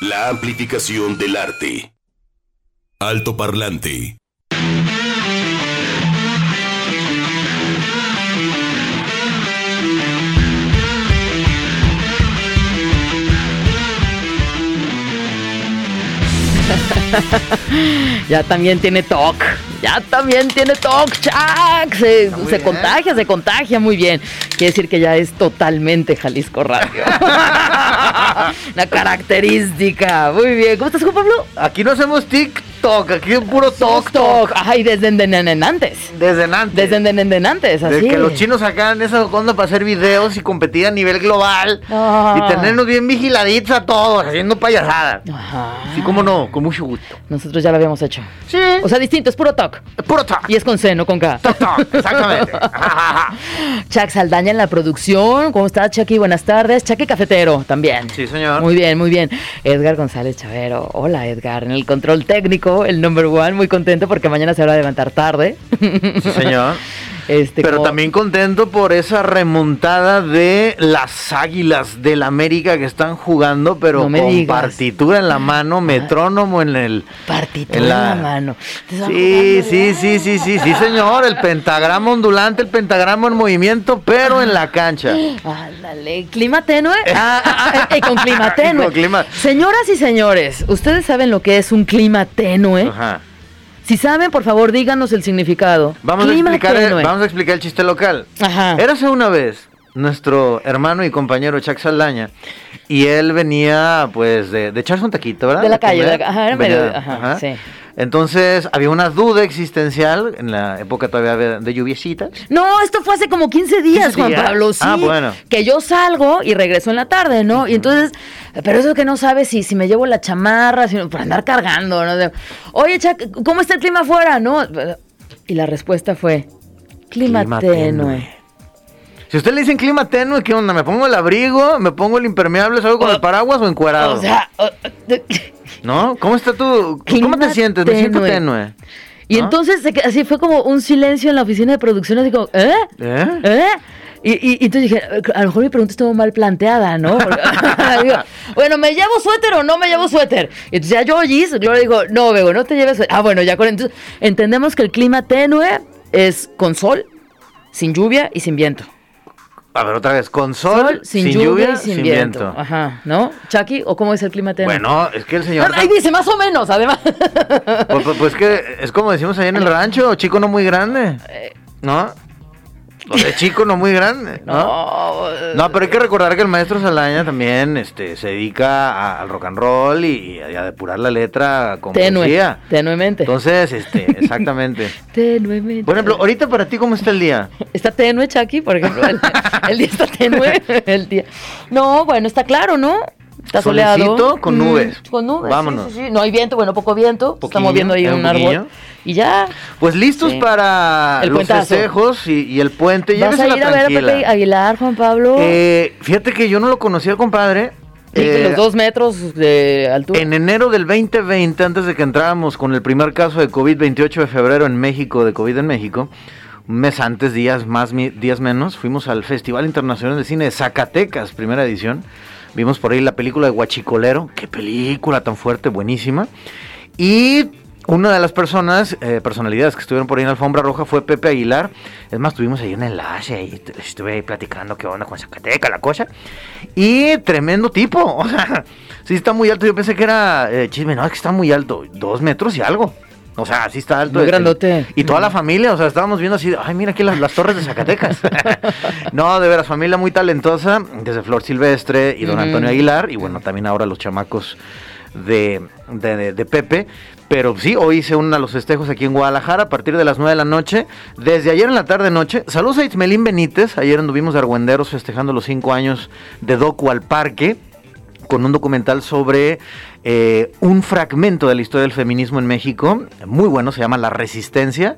La amplificación del arte. Alto parlante. ya también tiene TOC. Ya también tiene Chuck. Se, se contagia, se contagia muy bien. Quiere decir que ya es totalmente Jalisco Radio. Una característica. Muy bien. ¿Cómo estás, Juan Pablo? Aquí no hacemos TikTok, aquí es puro TOC. TOC. Ay, desde antes. Desde antes. Desde antes, así. Desde que los chinos sacaban esa onda para hacer videos y competir a nivel global. Ah. Y tenernos bien vigiladitos a todos, haciendo payasadas. Ajá. Sí, cómo no, con mucho gusto. Nosotros ya lo habíamos hecho. Sí. O sea, distinto, es puro TOC. puro TOC. Y es con C, no con K. TOC, TOC, exactamente. Chuck Saldaña en la producción. ¿Cómo estás, Chucky? Buenas tardes. Chucky Cafetero también. sí, señor. Muy bien, muy bien. Edgar González Chavero. Hola, Edgar. En el control técnico, el number one. Muy contento porque mañana se va a levantar tarde. Sí, señor. Este, Pero como- también contento por esa remontada de las águilas del América que están jugando, pero No con digas. partitura en la mano, metrónomo en el. Partitura en en la- mano. Sí, sí, sí, sí, sí, sí, señor. El pentagrama ondulante, el pentagrama en movimiento, pero en la cancha. Ándale, clima tenue. Ah, ah, ah, eh, con clima tenue. Con clima- Señoras y señores, ¿ustedes saben lo que es un clima tenue? Ajá. Si saben, por favor, díganos el significado. Vamos a, explicar el, vamos a explicar el chiste local. Ajá. Érase una vez nuestro hermano y compañero Chuck Saldaña y él venía pues de, de echarse un taquito, ¿verdad? De la calle, de la ajá, era Venía- medio- ajá, sí. Entonces había una duda existencial en la época todavía de, lluviecitas. No, esto fue hace como 15 días, 15 Juan días. Pablo. Sí, Ah, bueno. Que yo salgo y regreso en la tarde, ¿no? Y entonces, pero eso que no sabes si, si me llevo la chamarra, si, por andar cargando, ¿no? Oye, Chac, ¿cómo está el clima afuera, no? Y la respuesta fue, clima, Clima tenue. tenue. Si usted le dicen clima tenue, ¿qué onda? ¿Me pongo el abrigo? ¿Me pongo el impermeable? ¿Salgo con el paraguas o encuadrado? O sea, o- ¿No? ¿Cómo está tu... ¿Cómo te sientes? Me siento tenue. y ¿No? entonces así fue como un silencio en la oficina de producción, así como, ¿eh? ¿Eh? ¿Eh? Y, y- y entonces dije, a lo mejor mi pregunta estuvo mal planteada, ¿no? Digo, bueno, ¿me llevo suéter o no me llevo suéter? Y entonces ya yo oís, Gloria digo, no, Bego, no te lleves suéter. Ah, bueno, ya con entonces entendemos que el clima tenue es con sol, sin lluvia y sin viento. A ver, otra vez. Con sol, sin, lluvia, y sin, viento. Ajá, ¿no? Chucky, ¿o cómo es el clima tenue? Bueno, es que el señor... Ah, Ahí dice, más o menos, además. Pues, pues, pues que es como decimos allá en el rancho, chico no muy grande. ¿No? O sea, chico no muy grande, ¿no? No, No, pero hay que recordar que el maestro Salaña también este, se dedica a- al rock and roll y, y a depurar la letra con tenue, poesía. tenuemente. Entonces, este, exactamente. Tenuemente. Por ejemplo, ahorita para ti, ¿cómo está el día? ¿Está tenue, Chucky? Por ejemplo, el, el día está tenue. El día. No, bueno, está claro, ¿no? Está soleado. Solecito con Mm, nubes. con nubes. Vámonos. Sí, sí, sí. No hay viento, bueno, poco viento. Poquillo, Estamos viendo ahí un, un árbol. Y ya. Pues listos para El los festejos y, y el puente. ¿Vas a ir a ver a. Pepe Aguilar, Juan Pablo? Eh, fíjate que yo no lo conocía compadre. Eh, los dos metros de altura. En enero del 2020, antes de que entráramos con el primer caso de COVID, 28 de febrero en México, de COVID en México, un mes antes, días más, días menos, fuimos al Festival Internacional de Cine de Zacatecas, primera edición. Vimos por ahí la película de Guachicolero, qué película tan fuerte, buenísima. Y una de las personas, eh, personalidades que estuvieron por ahí en alfombra roja fue Pepe Aguilar. Es más, tuvimos ahí un enlace y estuve ahí platicando qué onda con Zacatecas, la cosa. Y tremendo tipo, o sea, sí está muy alto. Yo pensé que era eh, chisme, no, es que está muy alto, dos metros y algo. O sea, sí está alto. Muy el- grandote. Y toda la familia, o sea, estábamos viendo así, ay, mira aquí las, las torres de Zacatecas. no, de veras, familia muy talentosa, desde Flor Silvestre y don. Antonio Aguilar, y bueno, también ahora los chamacos de, de, Pepe. Pero sí, hoy se unen a los festejos aquí en Guadalajara a partir de las 9 de la noche. Desde ayer en la tarde noche. Saludos a Itzmelín Benítez. Ayer anduvimos de argüenderos festejando los 5 años de Docu al Parque con un documental sobre eh, un fragmento de la historia del feminismo en México, muy bueno, se llama La Resistencia.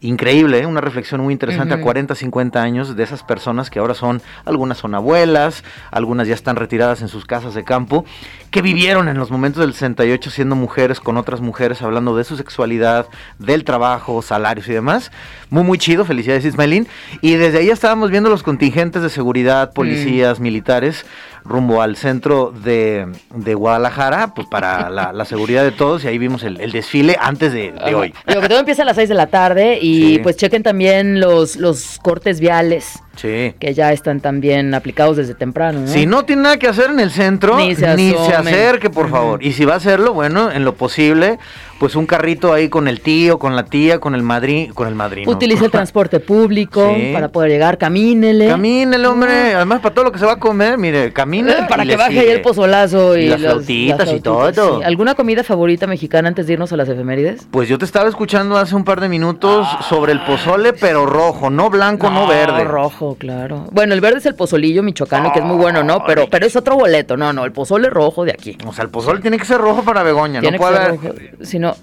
Increíble, ¿eh? una reflexión muy interesante a 40, 50 años de esas personas que ahora son, algunas son abuelas, algunas ya están retiradas en sus casas de campo, que vivieron en los momentos del 68 siendo mujeres con otras mujeres, hablando de su sexualidad, del trabajo, salarios y demás. Muy, muy chido, felicidades Ismailín. Y desde ahí estábamos viendo los contingentes de seguridad, policías, militares, rumbo al centro de, de Guadalajara, pues para la, la seguridad de todos, y ahí vimos el, el desfile antes de, hoy. Digo que todo empieza a las 6 de la tarde y Sí. pues chequen también los, los cortes viales Sí. que ya están también aplicados desde temprano, ¿no? Si no tiene nada que hacer en el centro, Ni ni se se, asomen. acerque, por favor. Y si va a hacerlo, bueno, en lo posible, pues un carrito ahí con el tío, con la tía, con el madrino, con el madrino. Utilice el transporte público Sí. para poder llegar, camínele. Camínele, hombre. Además, para todo lo que se va a comer, mire, camine. Para y que baje ahí el pozolazo y, Y las flautitas y todo. sí. ¿Alguna comida favorita mexicana antes de irnos a las efemérides? Pues yo te estaba escuchando hace un par de minutos sobre el pozole, pero rojo, no blanco, no, verde. rojo, claro. Bueno, el verde es el pozolillo michoacano, que es muy bueno, ¿no? Pero, pero es otro boleto. No, no, el pozole rojo de aquí. O sea, el pozole tiene que ser rojo para Begoña, Tiene no puede haber... rojo.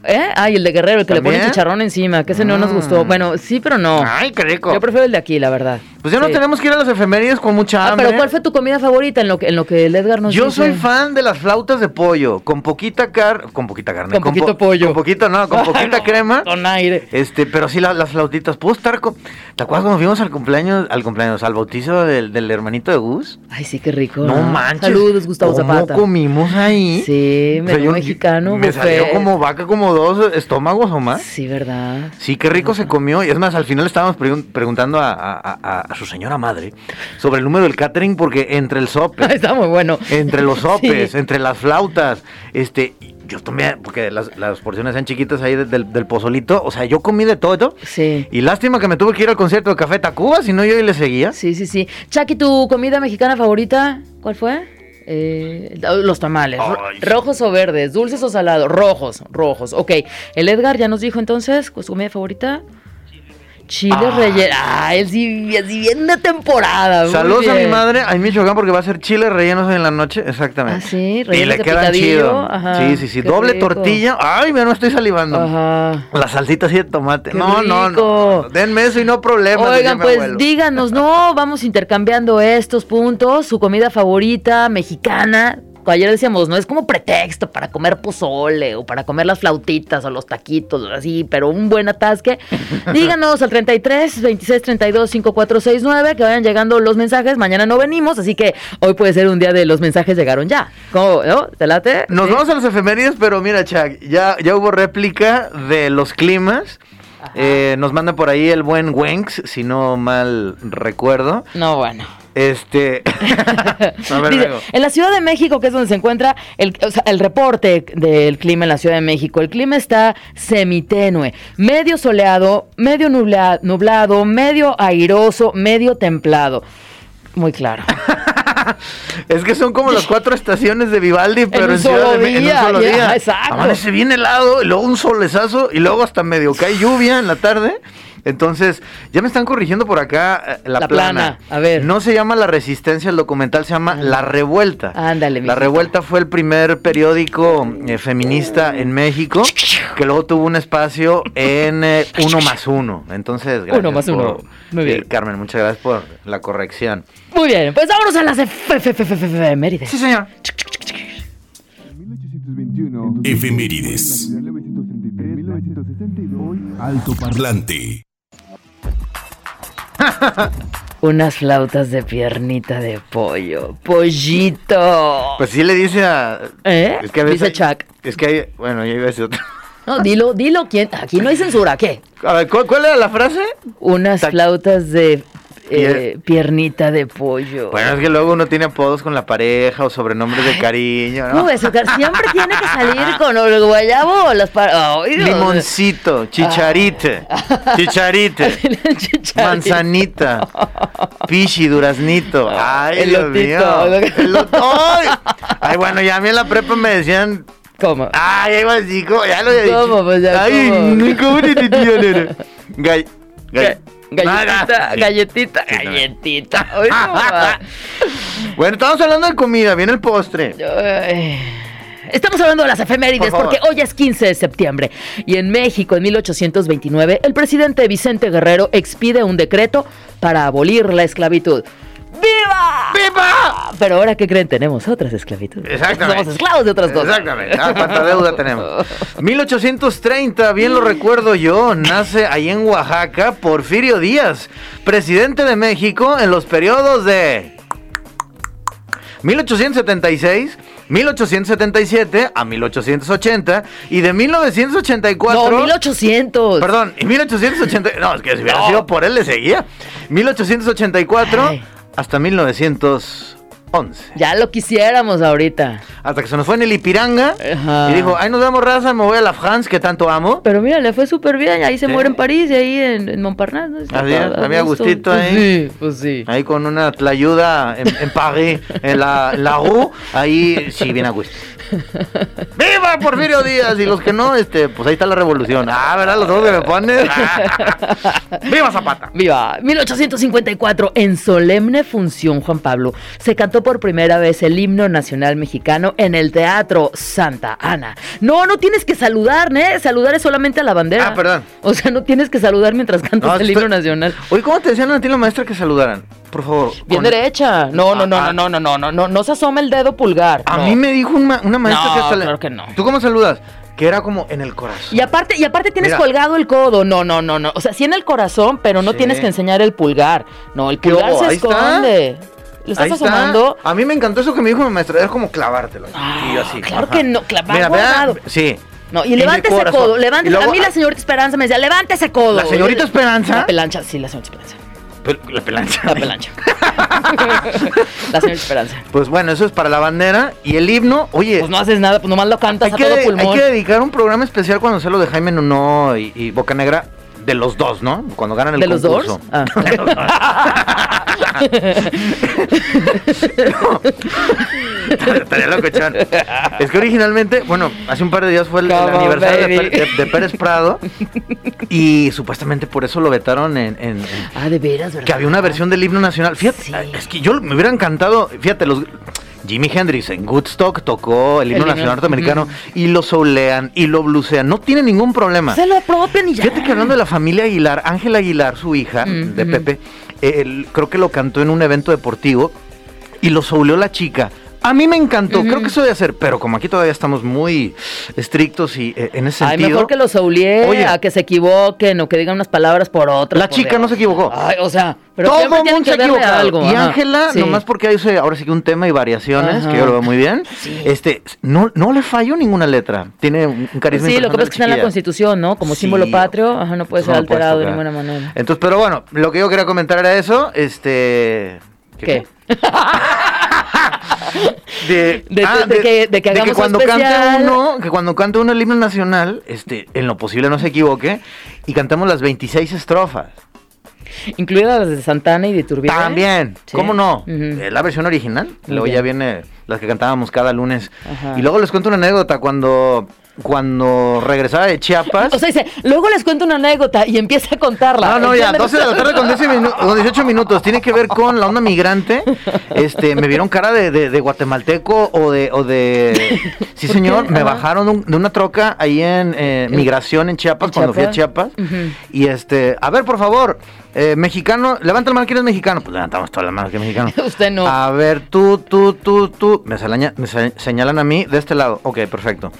¿Eh? Ah, y el de Guerrero, el que le pone ¿También? chicharrón encima, que ese no nos gustó. Bueno, sí, pero no. Ay, qué rico. Yo prefiero el de aquí, la verdad. Pues ya no tenemos que ir a las efemérides con mucha Ah, hambre. pero ¿cuál fue tu comida favorita en lo que, en lo que el Edgar nos Yo dice? soy fan de las flautas de pollo, con poquita carne, con poquita carne, Con poquito po- pollo. con poquito no, con poquita No, crema. Con aire. Este, pero sí la- las flautitas. ¿Puedo estar con... ¿Te acuerdas cuando fuimos al cumpleaños, al cumpleaños, al bautizo del, del hermanito de Gus? Ay, sí, qué rico. No manches. Saludos, Gustavo ¿Cómo Zapata. comimos ahí? Sí, O sea, menú mexicano, Me buffet. salió como vaca, como dos estómagos o más. Sí, ¿verdad? Sí, qué rico se comió. Y es más, al final estábamos pregun- preguntando a, a- a- a su señora madre sobre el número del catering, porque entre el sope, Está muy bueno. entre los sopes, Sí. entre las flautas, este, yo tomé, porque las, las porciones eran chiquitas ahí de- del, del pozolito, o sea, yo comí de todo. Sí. Y lástima que me tuve que ir al concierto de Café Tacuba, si no yo ahí le seguía. Sí, sí, sí. Chucky, ¿tu comida mexicana favorita? ¿Cuál fue? Eh, los tamales. Ay. ¿Rojos o verdes? ¿Dulces o salados? Rojos, rojos. Ok. El Edgar ya nos dijo entonces, ¿cu- ¿su comida favorita? Chile Ah. relleno. Ah, él sí, así bien de temporada. Saludos a mi madre, a Michoacán, porque va a ser chile rellenos en la noche, exactamente. Ah, sí, Y rellenos le de quedan chido. ajá, sí, sí, sí. Doble rico. tortilla. Ay, mira, no estoy salivando. Ajá. La salsita así de tomate. No, no, no. Denme eso y no problema. Oigan, pues abuelo. díganos, no, vamos intercambiando estos puntos, su comida favorita mexicana. Ayer decíamos, no es como pretexto para comer pozole o para comer las flautitas o los taquitos o así, pero un buen atasque. Díganos al 33 26 32 5469 que vayan llegando los mensajes. Mañana no venimos, así que hoy puede ser un día de los mensajes llegaron ya. ¿Cómo? ¿No? ¿Te late? Nos Sí. vamos a las efemérides, pero mira, Chuck, ya, ya hubo réplica de los climas. Eh, nos manda por ahí el buen Wenks, si no mal recuerdo. No, bueno. Este. a ver, Dice, luego. en la Ciudad de México, que es donde se encuentra el, o sea, el reporte del clima en la Ciudad de México, el clima está semitenue, medio soleado, medio nubla- nublado, medio airoso, medio templado. Muy claro. Es que son como las cuatro estaciones de Vivaldi, pero un en, Ciudad solo de Me- en un solo día. exacto. Amanece bien helado, y luego un solezazo, y luego hasta medio cae lluvia en la tarde. Entonces, ya me están corrigiendo por acá eh, la, La plana. plana, a ver. No se llama La Resistencia, el documental se llama La Revuelta. Ándale, La. Revuelta fue el primer periódico eh, feminista en México, que luego tuvo un espacio en eh, Uno más Uno. Entonces, gracias Uno más por- uno. Muy Sí, bien. Carmen, muchas gracias por la corrección. Muy bien, pues vámonos a las efe- efe- efe- efe- efemérides. Sí, señor. 1821. Efemérides. 1933, 1962. Alto parlante. Unas flautas de piernita de pollo. Pollito. Pues sí le dice a... ¿Eh? Es que a veces Dice Chuck. Es que hay... Bueno, yo iba a decir otra. No, dilo, dilo quién. Aquí no hay censura, ¿qué? A ver, ¿cuál, cuál era la frase? Unas Ta- flautas de eh, piernita de pollo. Bueno, es que luego uno tiene apodos con la pareja o sobrenombres de cariño, ¿no? Oscar, siempre tiene que salir con el guayabo o las Dios. Limoncito, chicharite, chicharite, Chicharito. manzanita, pichi, duraznito. Ay, Elotito. Dios mío. Elot- ¡Ay! Ay, bueno, ya a mí en la prepa me decían... ¿Cómo? Ay, ahí va, chico, ya lo había dicho. ¿Cómo, pues, ya, Ay, cómo? ¿cómo te? Gall... Ga- gall- Galletita, sí. galletita, no. galletita. Ay, no, ma. Bueno, estamos hablando de comida, viene el postre. Estamos hablando de las efemérides Por porque hoy es 15 de septiembre y en México en 1829 el presidente Vicente Guerrero expide un decreto para abolir la esclavitud. ¡Viva! ¡Viva! Pero ahora, ¿qué creen? Tenemos otras esclavitudes. Exactamente. Somos esclavos de otras cosas. Exactamente. Ah, cuánta deuda tenemos. 1830, bien lo recuerdo yo, nace ahí en Oaxaca Porfirio Díaz, presidente de México en los periodos de 1876, 1877 a 1880 y de 1984... No, 1800. Perdón, y 1880... No, es que si hubiera No. sido por él le seguía. 1884 Ay. Hasta 1911. Ya lo quisiéramos ahorita. Hasta que se nos fue en el Ipiranga Ajá. y dijo, ay, nos vemos raza, me voy a la France que tanto amo. Pero mira, le fue súper bien. Ahí se Sí. muere en París y ahí en, en Montparnasse. ¿no? Así es, Pues ahí. Sí, pues sí. Ahí con una tlayuda en, en París, en la, la Rue, ahí sí, bien a gusto. ¡Viva Porfirio Díaz! Y los que no, este, pues ahí está la revolución. Ah, ¿verdad? Los dos que me ponen. ¡Viva Zapata! Viva 1854, en solemne función, Juan Pablo, se cantó por primera vez el himno nacional mexicano en el Teatro Santa Ana. No, no tienes que saludar, ¿eh? Saludar es solamente a la bandera. Ah, perdón. O sea, no tienes que saludar mientras cantas No, el estoy- himno nacional. Oye, ¿cómo te decían a ti la maestra que saludaran? Por favor. Bien con- derecha. No, no, no, Ah, no, no, no, no, no, no se asoma el dedo pulgar. A no. mí me dijo una, una maestra No, que hasta claro que no. ¿Tú cómo saludas? Que era como en el corazón. Y aparte, y aparte tienes Mira. colgado el codo. No, no, no, no. O sea, sí en el corazón, pero no Sí. tienes que enseñar el pulgar. No, el ¿Qué pulgar se está. ¿Le estás Ahí está. asomando? A mí me encantó eso que me dijo mi maestra. Era como clavártelo. Ah, y yo así. claro que no, clavar guardado. Sí. No, y En el codo, levante. Y luego- a mí la señorita Esperanza me decía, levante ese codo. ¿La señorita Esperanza? La pelancha, sí, la señorita Esperanza. La pelancha. La pelancha. la señorita Esperanza. Pues bueno, eso es para la bandera. Y el himno, oye. Pues no haces nada, pues nomás lo cantas hay, a que, todo hay que dedicar un programa especial cuando sea lo de Jaime Nuno y, y Boca Negra. De los dos, ¿no? Cuando ganan el ¿De los concurso. dos? Ah. Estaría locochón. Es que originalmente, bueno, hace un par de días fue el, aniversario de. Pérez- de- de Pérez Prado. Y supuestamente por eso lo vetaron en- en- en, ah, de veras, ¿verdad? que había una versión del himno nacional. Fíjate, Sí. es que yo me hubiera encantado, fíjate, los Jimi Hendrix en Woodstock tocó el himno nacional norteamericano y lo soulean y lo blusean, no tiene ningún problema. Se lo apropian y ya. Fíjate que hablando de la familia Aguilar, Ángela Aguilar, su hija Mm, de. Pepe, creo que lo cantó en un evento deportivo y lo souleó la chica. A mí me encantó, creo que eso debe hacer, pero como aquí todavía estamos muy estrictos y eh, en ese Ay, sentido. mejor que lo soulie Oye. a que se equivoquen o que digan unas palabras por otras. La por chica Dios. no se equivocó. Ay, o sea, pero Todo el mundo se algo. Y. Ángela, Sí. nomás porque hay ahora sí que un tema y variaciones, Ajá. que yo lo veo muy bien, Sí. este, no, no le falló ninguna letra. Tiene un carisma Sí, lo que pasa es que está en la Constitución, ¿no? Como Sí. símbolo patrio, ajá, no puede ser no puedes alterado de ninguna manera. Entonces, pero bueno, lo que yo quería comentar era eso, este... ¿Qué? De, De- de- de que- de que hagamos cuando especial. cante uno, que cuando cante uno el himno nacional, este, en lo posible no se equivoque, y cantemos las 26 estrofas. Incluidas las de Santana y de Iturbide. También, Sí. ¿cómo no? Eh, La versión original. Luego ya viene las que cantábamos cada lunes. Ajá. Y luego les cuento una anécdota cuando, cuando regresaba de Chiapas. O sea, dice, luego les cuento una anécdota y empieza a contarla. no, no, ya, ¿Entiendes? 12 de la tarde con, 10 minu- con 18 minutos. Tiene que ver con la onda migrante. Este, me vieron cara de, de- de guatemalteco o de, o de... Sí, ¿Por señor, me bajaron de un- de una troca ahí en eh, migración en Chiapas, ¿En cuando fui a Chiapas? Y este, a ver, por favor, eh, mexicano, levanta la mano, ¿quién es mexicano? Pues levantamos todas las manos que es mexicano. Usted no. A ver, tú, tú, tú, tú. Me, señala- me se- señalan a mí de este lado. Ok, perfecto.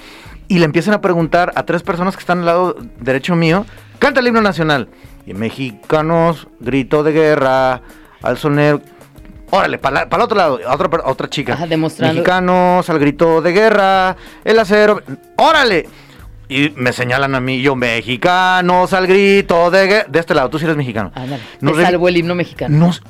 Y le empiezan a preguntar a tres personas que están al lado derecho mío. Canta el himno nacional. Y mexicanos, grito de guerra, al soner. Órale, para el otro lado, a otra, a otra chica. Ajá, demostrando- Mexicanos, al grito de guerra, el acero. ¡Órale! Y me señalan a mí, yo, mexicanos, al grito de guerra. De este lado, tú sí eres mexicano. Ándale, Nos te revi- salvó el himno mexicano. nos-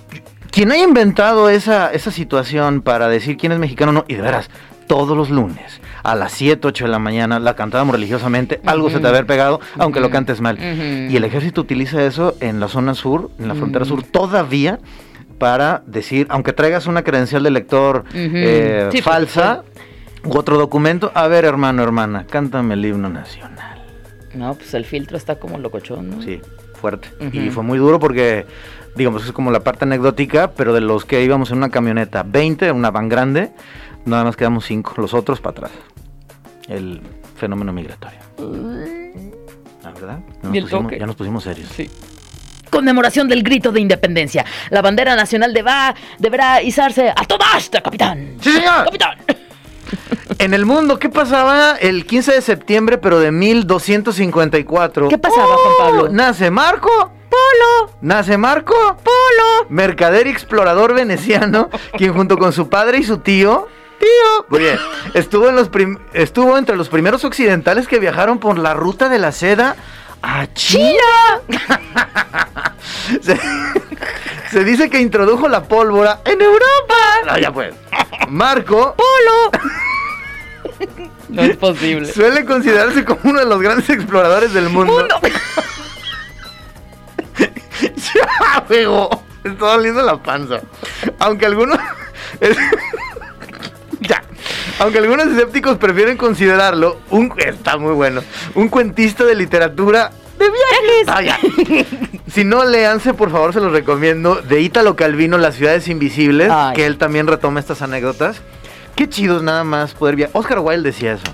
quien haya inventado esa, esa situación para decir quién es mexicano o no, y de veras, todos los lunes a las 7, 8 de la mañana la cantábamos religiosamente, algo se te va a haber pegado, aunque lo cantes mal. Y el ejército utiliza eso en la zona sur, en la frontera sur, todavía para decir, aunque traigas una credencial de lector eh, Sí, falsa u otro documento, a ver hermano, hermana, cántame el himno nacional. No, pues el filtro está como locochón, ¿no? Sí, fuerte. Y fue muy duro porque, digamos, es como la parte anecdótica, pero de los que íbamos en una camioneta, 20, una van grande, nada más quedamos 5, los otros para atrás. El fenómeno migratorio. ¿La verdad? Ya nos, pusimos, toque. ya nos pusimos serios. Sí. Conmemoración del grito de independencia. La bandera nacional deba- deberá izarse a toda asta, capitán. ¡Sí, señor! Capitán. En el mundo, ¿qué pasaba el 15 de septiembre, pero de 1254? ¿Qué pasaba, Juan Pablo? Nace Marco Polo. Nace Marco Polo. mercader y explorador veneciano, quien junto con su padre y su tío, tío, muy bien, estuvo, en los prim- estuvo entre los primeros occidentales que viajaron por la ruta de la seda a China. se, se dice que introdujo la pólvora en Europa. No, ya pues. Marco Polo. No es posible. suele considerarse como uno de los grandes exploradores del mundo. Mundo. ya, juego. Me está doliendo la panza. Aunque algunos. ya. Aunque algunos escépticos prefieren considerarlo un. Está muy bueno. Un cuentista de literatura. De viajes. Ah, ya. Si no, léanse, por favor, se los recomiendo. De Ítalo Calvino, Las ciudades invisibles. Ay. Que él también retoma estas anécdotas. Qué chido es nada más poder viajar. Oscar Wilde decía eso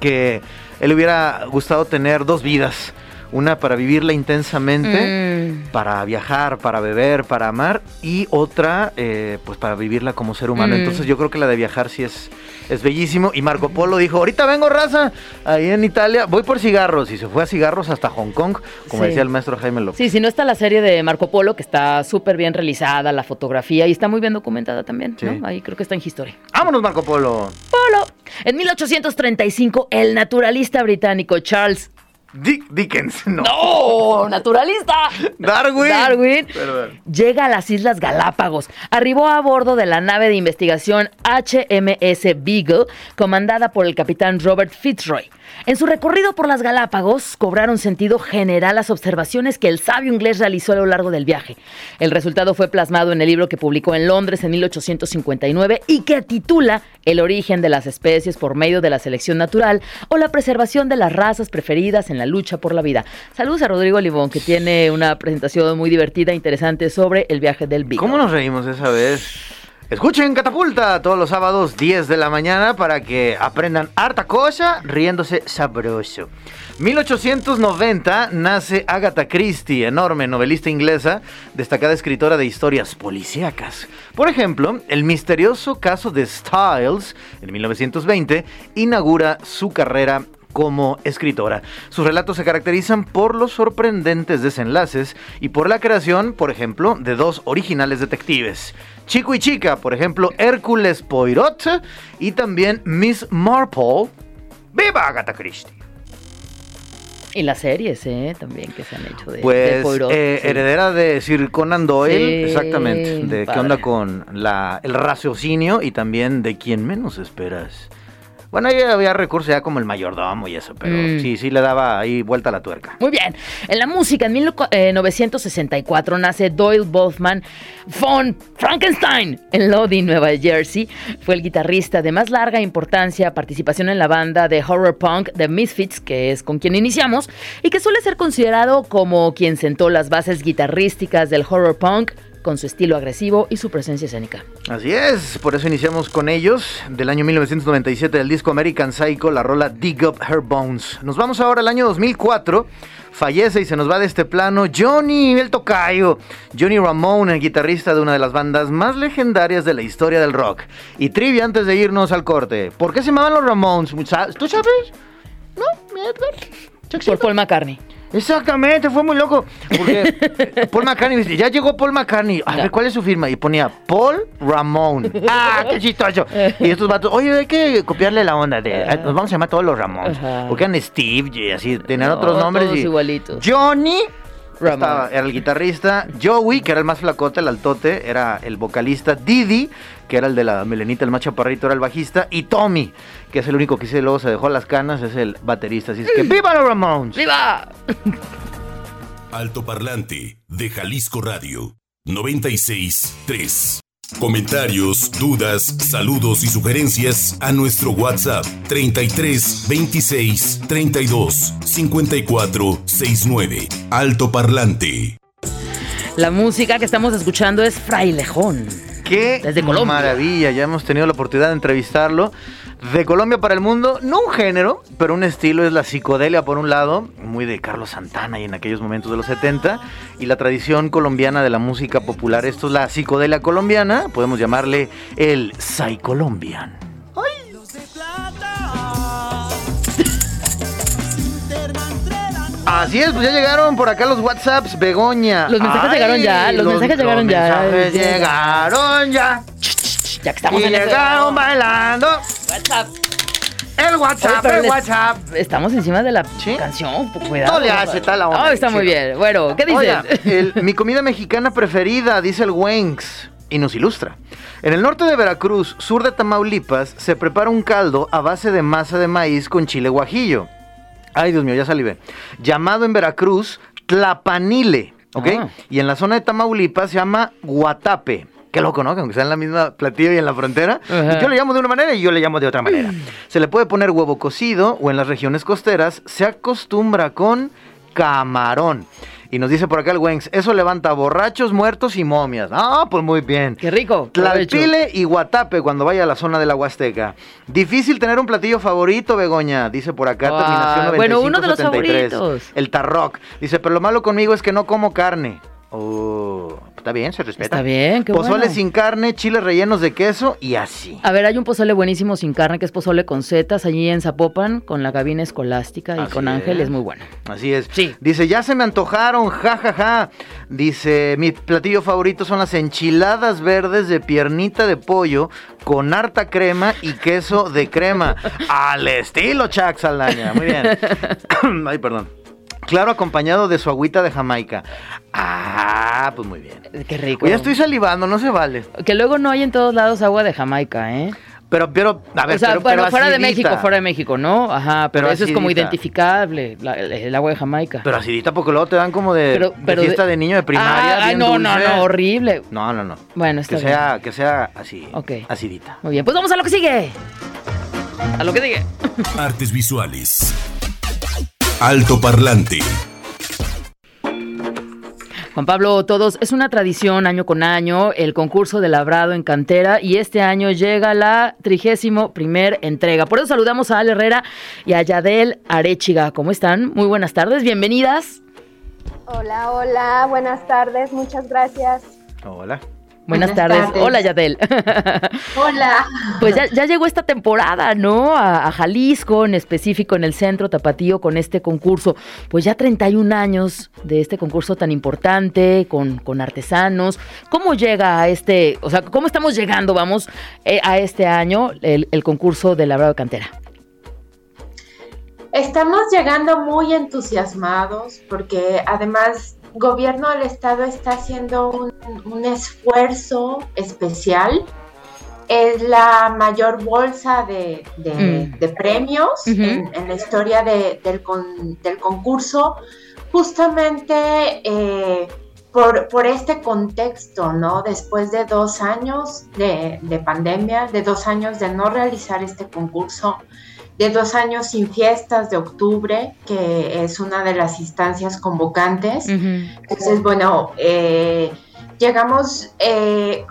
que él hubiera gustado tener dos vidas. Una para vivirla intensamente, Mm. para viajar, para beber, para amar, y otra, eh, pues para vivirla como ser humano. Mm. Entonces yo creo que la de viajar sí es, es bellísimo. Y Marco Polo dijo, ahorita vengo raza, ahí en Italia, voy por cigarros. Y se fue a cigarros hasta Hong Kong, como Sí. decía el maestro Jaime López. Sí, si no está la serie de Marco Polo, que está súper bien realizada, la fotografía, y está muy bien documentada también, Sí. ¿no? Ahí creo que está en History. Vámonos, Marco Polo. Polo. En 1835, el naturalista británico Charles... Dick Dickens, no. ¡No! ¡Naturalista! Darwin. Darwin Perdón. llega a las Islas Galápagos. Arribó a bordo de la nave de investigación HMS Beagle, comandada por el capitán Robert Fitzroy. En su recorrido por las Galápagos, cobraron sentido general las observaciones que el sabio inglés realizó a lo largo del viaje. El resultado fue plasmado en el libro que publicó en Londres en 1859 y que titula El origen de las especies por medio de la selección natural o la preservación de las razas preferidas en la lucha por la vida. Saludos a Rodrigo Libón, que tiene una presentación muy divertida e interesante sobre el viaje del Beagle. ¿Cómo nos reímos esa vez? Escuchen Catapulta todos los sábados 10 de la mañana para que aprendan harta cosa riéndose sabroso. 1890 nace Agatha Christie, enorme novelista inglesa, destacada escritora de historias policíacas. Por ejemplo, el misterioso caso de Styles en 1920 inaugura su carrera como escritora. Sus relatos se caracterizan por los sorprendentes desenlaces y por la creación, por ejemplo, de dos originales detectives. Chico y Chica, por ejemplo, Hércules Poirot y también Miss Marple. ¡Viva Agatha Christie! Y las series, ¿eh? También que se han hecho de, de Pues Poirot, eh, sí. heredera de Sir Conan Doyle, Sí, exactamente, de qué onda con la, el raciocinio y también de quien menos esperas. Bueno, ahí había recursos ya como el mayordomo y eso, pero Mm. sí, sí le daba ahí vuelta a la tuerca. Muy bien. En la música, en 1964 nace Doyle Bothman von Frankenstein en Lodi, Nueva Jersey. Fue el guitarrista de más larga importancia, participación en la banda de horror punk The Misfits, que es con quien iniciamos, y que suele ser considerado como quien sentó las bases guitarrísticas del horror punk con su estilo agresivo y su presencia escénica. Así es, por eso iniciamos con ellos del año 1997 del disco American Psycho, la rola Dig Up Her Bones. Nos vamos ahora al año 2004. Fallece y se nos va de este plano Johnny el Tocayo. Johnny Ramone, el guitarrista de una de las bandas más legendarias de la historia del rock. Y trivia antes de irnos al corte. ¿Por qué se llamaban los Ramones? ¿Tú sabes? ¿No? ¿Mi Edgar? Por Paul McCartney. Exactamente, fue muy loco. Porque Paul McCartney, ya llegó Paul McCartney. A ver, ¿cuál es su firma? Y ponía Paul Ramón. ¡Ah, qué chistoso! Y estos vatos, oye, hay que copiarle la onda. De, nos vamos a llamar todos los Ramones. Ajá. Porque eran Steve y así, tenían No, otros nombres. todos y- igualitos. Johnny. Estaba- era el guitarrista. Joey, que era el más flacote, el altote, era el vocalista. Didi, que era el de la melenita, el más chaparrito, era el bajista. Y Tommy, que es el único que sí, luego se dejó las canas, es el baterista. Así es que ¡Viva los Ramones! ¡Viva! Altoparlante de Jalisco Radio 96.3. Comentarios, dudas, saludos y sugerencias a nuestro WhatsApp 33 26 32 54 69. Altoparlante. La música que estamos escuchando es Frailejón. Qué Desde Colombia. maravilla, ya hemos tenido la oportunidad de entrevistarlo. De Colombia para el mundo, no un género, pero un estilo es la psicodelia por un lado, muy de Carlos Santana y en aquellos momentos de los 70, y la tradición colombiana de la música popular. Esto es la psicodelia colombiana, podemos llamarle el Psycolombian. Así es, pues ya llegaron por acá los WhatsApps, Begoña. Los mensajes llegaron ya, los mensajes llegaron ya. Los mensajes Ya. llegaron ya. Ya que estamos y en llegaron bailando. WhatsApp. El WhatsApp, el les- WhatsApp. Estamos encima de la Sí. canción. Cuidado. No le hace tal la onda, Oh, está muy bien. Bueno, ¿qué dices? Oiga, el- mi comida mexicana preferida, dice el Wenks, y nos ilustra. En el norte de Veracruz, sur de Tamaulipas, se prepara un caldo a base de masa de maíz con chile guajillo. Ay, Dios mío, ya salivé. Llamado en Veracruz tlapanile, ¿ok? Ah. Y en la zona de Tamaulipas se llama guatape. Qué loco, ¿no? Que Aunque sea en la misma platillo y en la frontera. Ajá. Yo le llamo de una manera y yo le llamo de otra manera. Se le puede poner huevo cocido o en las regiones costeras se acostumbra con camarón. Y nos dice por acá el Wengs, eso levanta borrachos, muertos y momias. Ah, pues muy bien. Qué rico. Tlalpile y Guatape cuando vaya a la zona de la Huasteca. Difícil tener un platillo favorito, Begoña, dice por acá, Ah, terminación bueno, uno de los 9573. favoritos. El Tarroc. Dice, pero lo malo conmigo es que no como carne. Oh, está bien, se respeta. Está bien, qué Pozole bueno. sin carne, chiles rellenos de queso y así. A ver, hay un pozole buenísimo sin carne, que es pozole con setas, allí en Zapopan, con la cabina escolástica y Así con Ángel, es. muy bueno. Así es. Sí. Dice, ya se me antojaron, ja, ja, ja. Dice, mi platillo favorito son las enchiladas verdes de piernita de pollo con harta crema y queso de crema. Al estilo Chuck Saldaña. Muy bien. Ay, perdón. Claro, acompañado de su agüita de Jamaica. Ah, pues muy bien. Qué rico. Oye, estoy salivando, no se vale. Que luego no hay en todos lados agua de Jamaica, ¿eh? Pero, pero, a ver, o sea, pero, pero fuera de. México, fuera de México, ¿no? Ajá, pero, Pero eso es como identificable, la- el, el agua de Jamaica. Pero acidita porque luego te dan como de, Pero- de pero de- fiesta de, niño de primaria. Ah, ay, bien no, no, dulce. no, horrible. No, no, no. Bueno, está que bien. sea, que sea así, Ok. acidita. Muy bien, pues vamos a lo que sigue. A lo que sigue. Artes visuales. Alto parlante. Juan Pablo, todos, es una tradición año con año el concurso de labrado en cantera y este año llega la trigésimo primer entrega. Por eso saludamos a Ale Herrera y a Yadel Arechiga. ¿Cómo están? Muy buenas tardes, bienvenidas. Hola, hola, buenas tardes, muchas gracias. Hola. Buenas, Buenas tardes. tardes. Hola Yadel. Hola. Pues ya, ya llegó esta temporada, ¿no? A, a Jalisco, en específico en el centro Tapatío, con este concurso. Pues ya 31 años de este concurso tan importante, con, con artesanos. ¿Cómo llega a este, o sea, cómo estamos llegando, vamos, eh, a este año el, el concurso de labrado de cantera? Estamos llegando muy entusiasmados porque además gobierno del estado está haciendo un, un esfuerzo especial. Es la mayor bolsa de, de- Mm. de premios en, en la historia de- del, con- del concurso, justamente eh, por, por este contexto, ¿no? Después de dos años de, de pandemia, de dos años de no realizar este concurso, de dos años sin fiestas de octubre, que es una de las instancias convocantes. Entonces, bueno, eh, llegamos eh,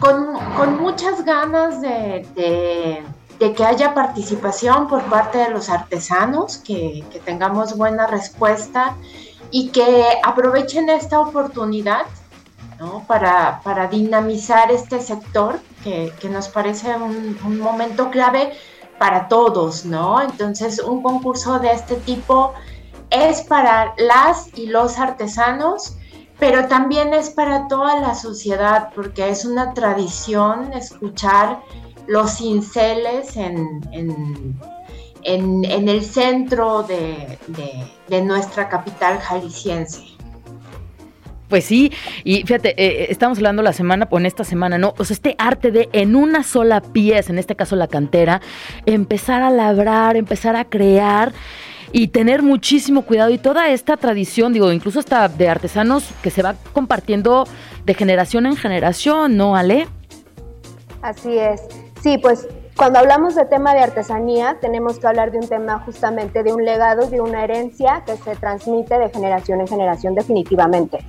con, con muchas ganas de, de- de que haya participación por parte de los artesanos, que, que tengamos buena respuesta y que aprovechen esta oportunidad ¿no? para, para dinamizar este sector, que, que nos parece un, un momento clave para todos, ¿no? Entonces, un concurso de este tipo es para las y los artesanos, pero también es para toda la sociedad, porque es una tradición escuchar los cinceles en, en- en- el centro de, de- de nuestra capital jalisciense. Pues sí, y fíjate, eh, estamos hablando la semana, o en esta semana, ¿no? O sea, este arte de en una sola pieza, en este caso la cantera, empezar a labrar, empezar a crear y tener muchísimo cuidado y toda esta tradición, digo, incluso hasta de artesanos que se va compartiendo de generación en generación, ¿no, Ale? Así es. Sí, pues cuando hablamos de tema de artesanía, tenemos que hablar de un tema justamente de un legado, de una herencia que se transmite de generación en generación definitivamente.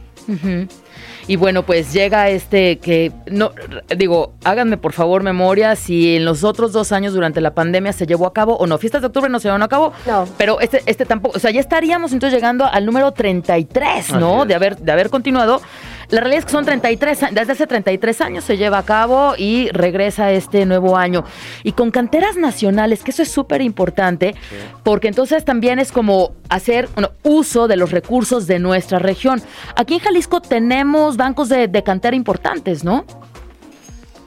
Y bueno, pues llega este que, no, digo, háganme por favor memoria si en los otros dos años durante la pandemia se llevó a cabo o no. Fiestas de octubre no se llevaron a cabo, No. pero este, este tampoco, o sea, ya estaríamos entonces llegando al número 33, Así ¿no? De haber, de haber continuado. La realidad es que son 33, a- desde hace 33 años se lleva a cabo y regresa este nuevo año. Y con canteras nacionales, que eso es súper importante, porque entonces también es como hacer bueno, uso de los recursos de nuestra región. Aquí en Jalisco tenemos bancos de, de cantera importantes, ¿no?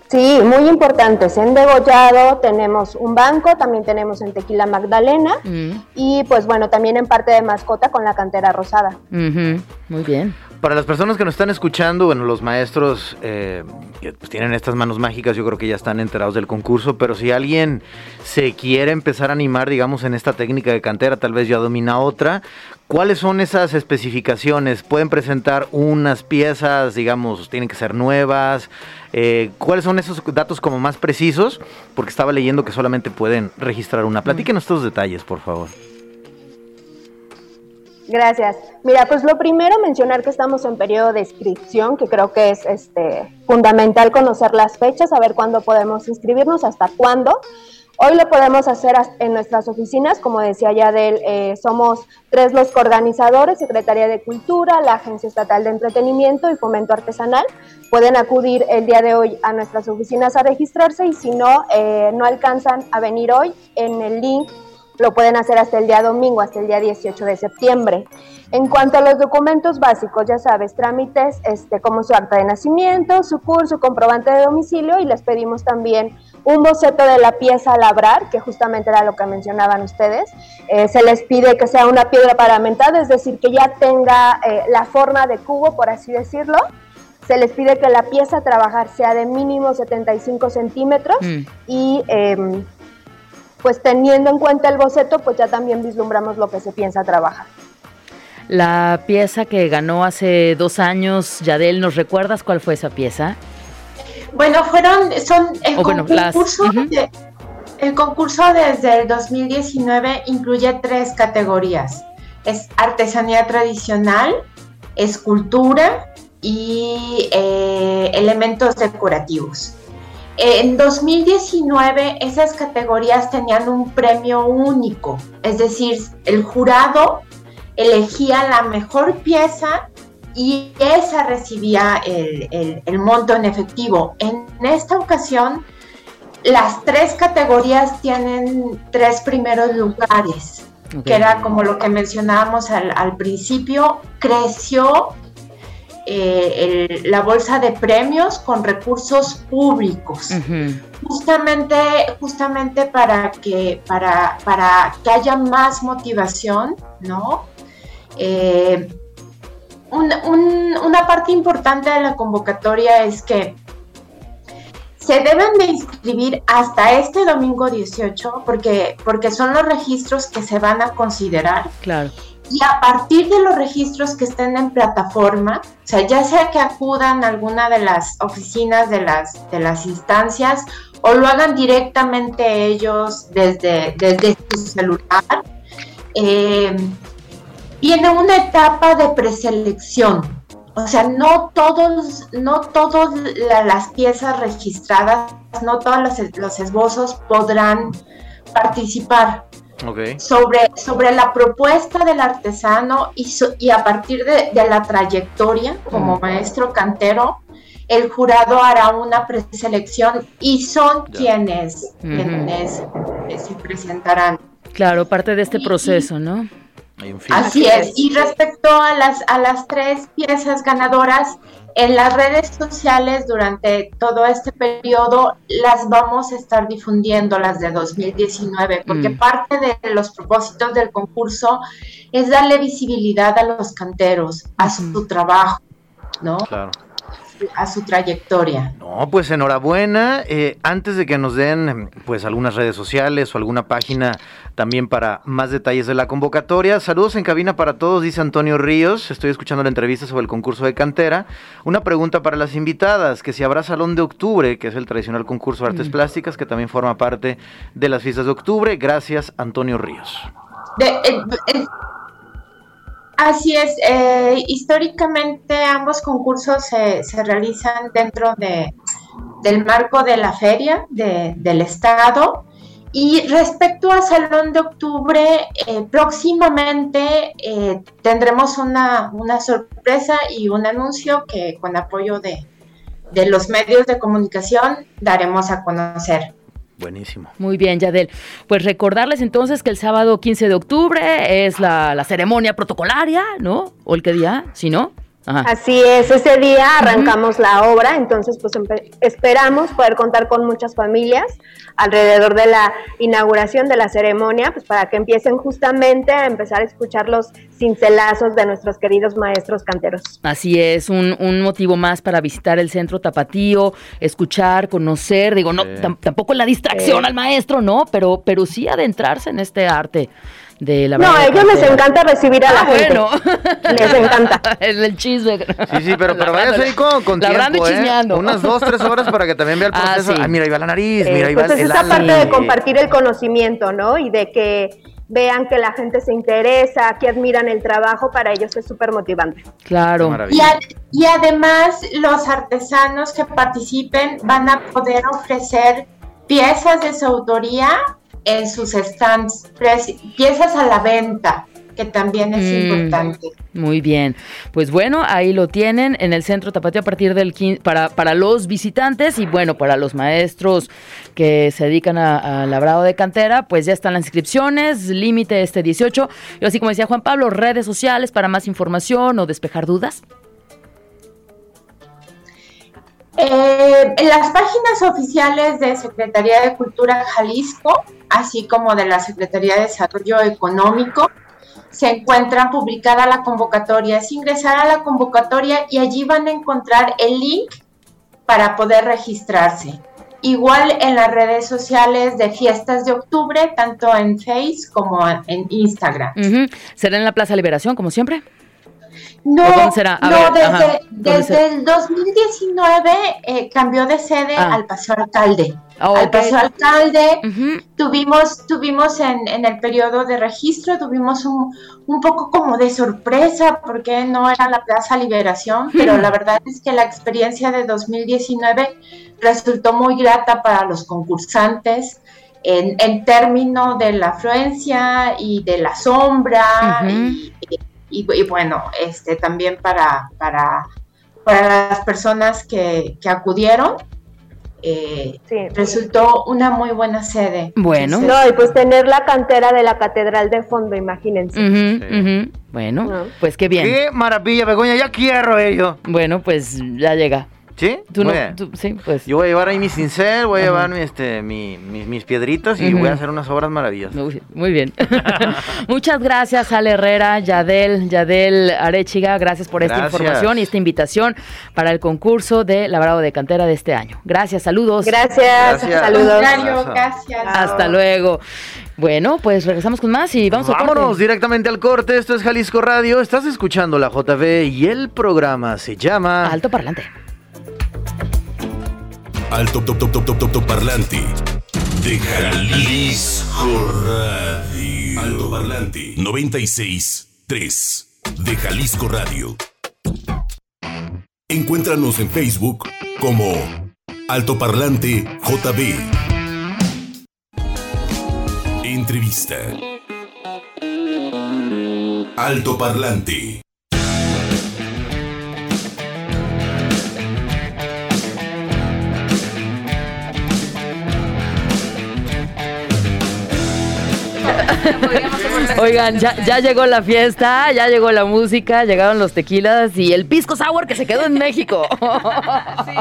Sí, muy importantes. En Degollado tenemos un banco, también tenemos en Tequila Magdalena Mm, y pues bueno, también en parte de mascota con la cantera rosada. Muy bien. Para las personas que nos están escuchando, bueno, los maestros eh, que pues, tienen estas manos mágicas, yo creo que ya están enterados del concurso, pero si alguien se quiere empezar a animar, digamos, en esta técnica de cantera, tal vez ya domina otra, ¿cuáles son esas especificaciones? ¿Pueden presentar unas piezas, digamos, tienen que ser nuevas? Eh, ¿Cuáles son esos datos como más precisos? Porque estaba leyendo que solamente pueden registrar una. Platíquenos estos detalles, por favor. Gracias. Mira, pues lo primero mencionar que estamos en periodo de inscripción, que creo que es este, fundamental conocer las fechas, saber cuándo podemos inscribirnos, hasta cuándo. Hoy lo podemos hacer en nuestras oficinas, como decía Yadel, eh, somos tres los coorganizadores, Secretaría de Cultura, la Agencia Estatal de Entretenimiento y Fomento Artesanal. Pueden acudir el día de hoy a nuestras oficinas a registrarse y si no, eh, no alcanzan a venir hoy, en el link lo pueden hacer hasta el día domingo, hasta el día 18 de septiembre. En cuanto a los documentos básicos, ya sabes, trámites este, como su acta de nacimiento, su CUR, su comprobante de domicilio y les pedimos también un boceto de la pieza a labrar, que justamente era lo que mencionaban ustedes. Eh, se les pide que sea una piedra paramentada, es decir, que ya tenga eh, la forma de cubo, por así decirlo. Se les pide que la pieza a trabajar sea de mínimo 75 centímetros Mm. y em, pues teniendo en cuenta el boceto, pues ya también vislumbramos lo que se piensa trabajar. La pieza que ganó hace dos años, Yadel, ¿nos recuerdas cuál fue esa pieza? Bueno, fueron, son el bueno, las- concurso, de- el concurso desde el 2019 incluye tres categorías. Es artesanía tradicional, escultura y eh, elementos decorativos. En 2019 esas categorías tenían un premio único, es decir, el jurado elegía la mejor pieza y esa recibía el, el- el monto en efectivo. En esta ocasión, las tres categorías tienen tres primeros lugares, que era como lo que mencionábamos al, al principio, creció eh, el- la bolsa de premios con recursos públicos justamente, justamente para que, para, para que haya más motivación, ¿no? Eh, un- un- una parte importante de la convocatoria es que se deben de inscribir hasta este domingo 18 porque, porque son los registros que se van a considerar Claro. y a partir de los registros que estén en plataforma, o sea, ya sea que acudan a alguna de las oficinas de las, de las instancias o lo hagan directamente ellos desde, desde su celular, eh, viene una etapa de preselección. O sea, no todos, no todas las piezas registradas, no todos los, los esbozos podrán participar sobre, sobre la propuesta del artesano y, so- y a partir de, de la trayectoria como Mm. maestro cantero, el jurado hará una preselección y son quienes, quienes se presentarán. Claro, parte de este Y- proceso, ¿no? Hay un filtro. Así es. Y respecto a las, a las tres piezas ganadoras, en las redes sociales durante todo este periodo las vamos a estar difundiendo, las de 2019, porque Mm. parte de los propósitos del concurso es darle visibilidad a los canteros, a su Ujú. trabajo, ¿no? Claro. A su trayectoria. No, pues enhorabuena. Eh, antes de que nos den pues algunas redes sociales o alguna página también para más detalles de la convocatoria, saludos en cabina para todos, dice Antonio Ríos. Estoy escuchando la entrevista sobre el concurso de cantera. Una pregunta para las invitadas, que si habrá Salón de Octubre, que es el tradicional concurso de artes Mm. plásticas, que también forma parte de las fiestas de octubre. Gracias, Antonio Ríos. De- eh, eh, así es, eh, históricamente ambos concursos se, se realizan dentro de, del marco de la feria de- del Estado Y respecto a Salón de Octubre, eh, próximamente eh, tendremos una, una sorpresa y un anuncio que con apoyo de, de los medios de comunicación daremos a conocer. Buenísimo. Muy bien, Yadel. Pues recordarles entonces que el sábado 15 de octubre es la, la ceremonia protocolaria, ¿no? ¿O el qué día? Si no. Ajá. Así es, ese día arrancamos la obra, entonces pues empe- esperamos poder contar con muchas familias alrededor de la inauguración de la ceremonia, pues para que empiecen justamente a empezar a escuchar los cincelazos de nuestros queridos maestros canteros. Así es, un, un motivo más para visitar el centro tapatío, escuchar, conocer, digo, no, tampoco la distracción Sí. al maestro, ¿no, pero, pero sí adentrarse en este arte de la No, a ellos les encanta recibir a la Ah, gente. bueno. Les encanta. el, el chisme. Sí, sí, pero, pero Brando- ahí con, con tiempo, ¿eh? chismeando. Unas dos, tres horas para que también vea el Ah, proceso. sí. Ah, mira, ahí va la nariz, Eh, mira, ahí va pues es el esa ala. parte de compartir el conocimiento, ¿no? Y de que vean que la gente se interesa, que admiran el trabajo, para ellos es súper motivante. Claro. Y, maravilla. ad- y además los artesanos que participen van a poder ofrecer piezas de su autoría en sus stands, piezas a la venta, que también es Mm. importante. Muy bien. Pues bueno, ahí lo tienen en el centro Tapatío a partir del 15, para, para los visitantes y bueno, para los maestros que se dedican a, a labrado de cantera, pues ya están las inscripciones, límite este 18. Y así como decía Juan Pablo, redes sociales para más información o despejar dudas. Eh, en las páginas oficiales de Secretaría de Cultura Jalisco, así como de la Secretaría de Desarrollo Económico, se encuentra publicada la convocatoria. Es ingresar a la convocatoria y allí van a encontrar el link para poder registrarse. Igual en las redes sociales de Fiestas de Octubre, tanto en Face como en Instagram. ¿Será en la Plaza Liberación, como siempre? No, ¿O dónde será? A no ver, desde, ajá, ¿dónde desde será? el 2019 eh, cambió de sede Ah. al Paseo Alcalde. Ah, Al ok. Paseo Alcalde tuvimos, tuvimos en, en el periodo de registro, tuvimos un, un poco como de sorpresa porque no era la Plaza Liberación, pero la verdad es que la experiencia de 2019 resultó muy grata para los concursantes en, en términos de la afluencia y de la sombra y, y- y bueno, este también para, para, para las personas que, que acudieron. eh, Sí. resultó una muy buena sede. Bueno. Entonces, No, y pues tener la cantera de la catedral de fondo, imagínense. Sí. Bueno, No. pues qué bien. Qué maravilla, Begoña, ya quiero ello. Bueno, pues ya llega. ¿Sí? Tú Muy no, bien. tú- sí, pues. Yo voy a llevar ahí mi cincel, voy a Ajá. llevar mi, este, mi- mi- mis piedritas y Ujú. voy a hacer unas obras maravillosas. Muy, muy bien. Muchas gracias, Ale Herrera, Yadel, Yadel Arechiga. Gracias por esta Gracias. información y esta invitación para el concurso de labrado de cantera de este año. Gracias, saludos. Gracias, Gracias. al saludos. contrario, Abrazo. gracias. Hasta luego. Bueno, pues regresamos con más y vamos a Vámonos directamente al corte. Esto es Jalisco Radio. Estás escuchando la JV y el programa se llama Alto parlante. Alto top top top top top parlante de Jalisco Radio. Alto parlante 96 3 de Jalisco Radio. Encuéntranos en Facebook como Alto Parlante JB. Entrevista. Alto Oigan, ya, ya llegó la fiesta, ya llegó la música, llegaron los tequilas y el pisco sour que se quedó en México.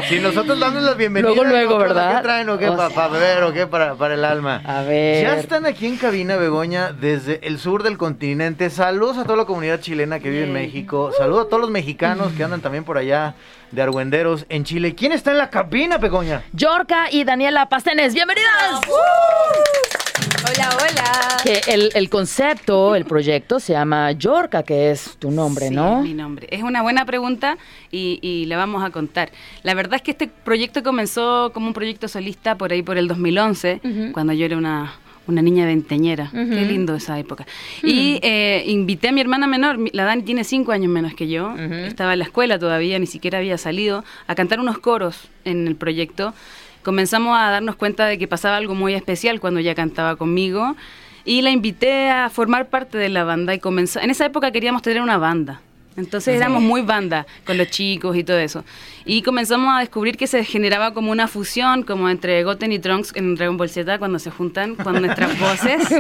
Si nosotros damos la bienvenida. Luego, luego. ¿verdad? ¿Qué traen o qué O para beber o qué para, para el alma? A ver. Ya están aquí en cabina, Begoña, desde el sur del continente. Saludos a toda la comunidad chilena que vive en México. Saludos a todos los mexicanos que andan también por allá de Argüenderos en Chile. ¿Quién está en la cabina, Begoña? Yorka y Daniela Pastenes, bienvenidas. Hola, hola. Que el, el concepto, el proyecto se llama Yorka, que es tu nombre, Sí, ¿no? mi nombre. Es una buena pregunta y, y la vamos a contar. La verdad es que este proyecto comenzó como un proyecto solista por ahí por el 2011, Ujú. cuando yo era una, una niña veinteñera. Ujú. Qué lindo esa época. Y eh, invité a mi hermana menor, la Dani tiene cinco años menos que yo, estaba en la escuela todavía, ni siquiera había salido, a cantar unos coros en el proyecto comenzamos a darnos cuenta de que pasaba algo muy especial cuando ella cantaba conmigo y la invité a formar parte de la banda y comenzó, en esa época queríamos tener una banda. Entonces éramos muy banda con los chicos y todo eso. Y comenzamos a descubrir que se generaba como una fusión, como entre Goten y Trunks en Dragon Ball Z cuando se juntan con nuestras voces.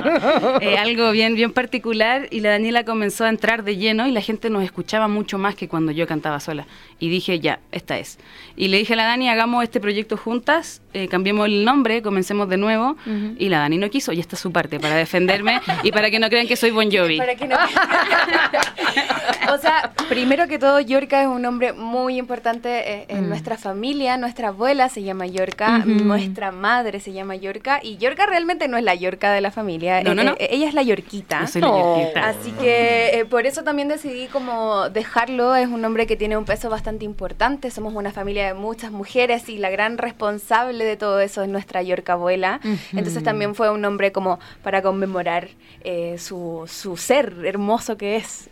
Eh, algo bien, bien particular. Y la Daniela comenzó a entrar de lleno y la gente nos escuchaba mucho más que cuando yo cantaba sola. Y dije, ya, esta es. Y le dije a la Dani, hagamos este proyecto juntas, eh, cambiemos el nombre, comencemos de nuevo. Y la Dani no quiso, y esta es su parte, para defenderme y para que no crean que soy Bon Jovi. Para que no- o sea, primero que todo, Yorka es un nombre muy importante eh, en nuestra familia. Nuestra abuela se llama Yorka, nuestra madre se llama Yorka, y Yorka realmente no es la Yorka de la familia. No, no, eh, no. ella es la Yorquita. Yo soy la Oh. Yorquita. Así que eh, por eso también decidí como dejarlo. Es un nombre que tiene un peso bastante importante. Somos una familia de muchas mujeres y la gran responsable de todo eso es nuestra Yorka abuela. Entonces también fue un nombre como para conmemorar eh, su, su ser hermoso que es.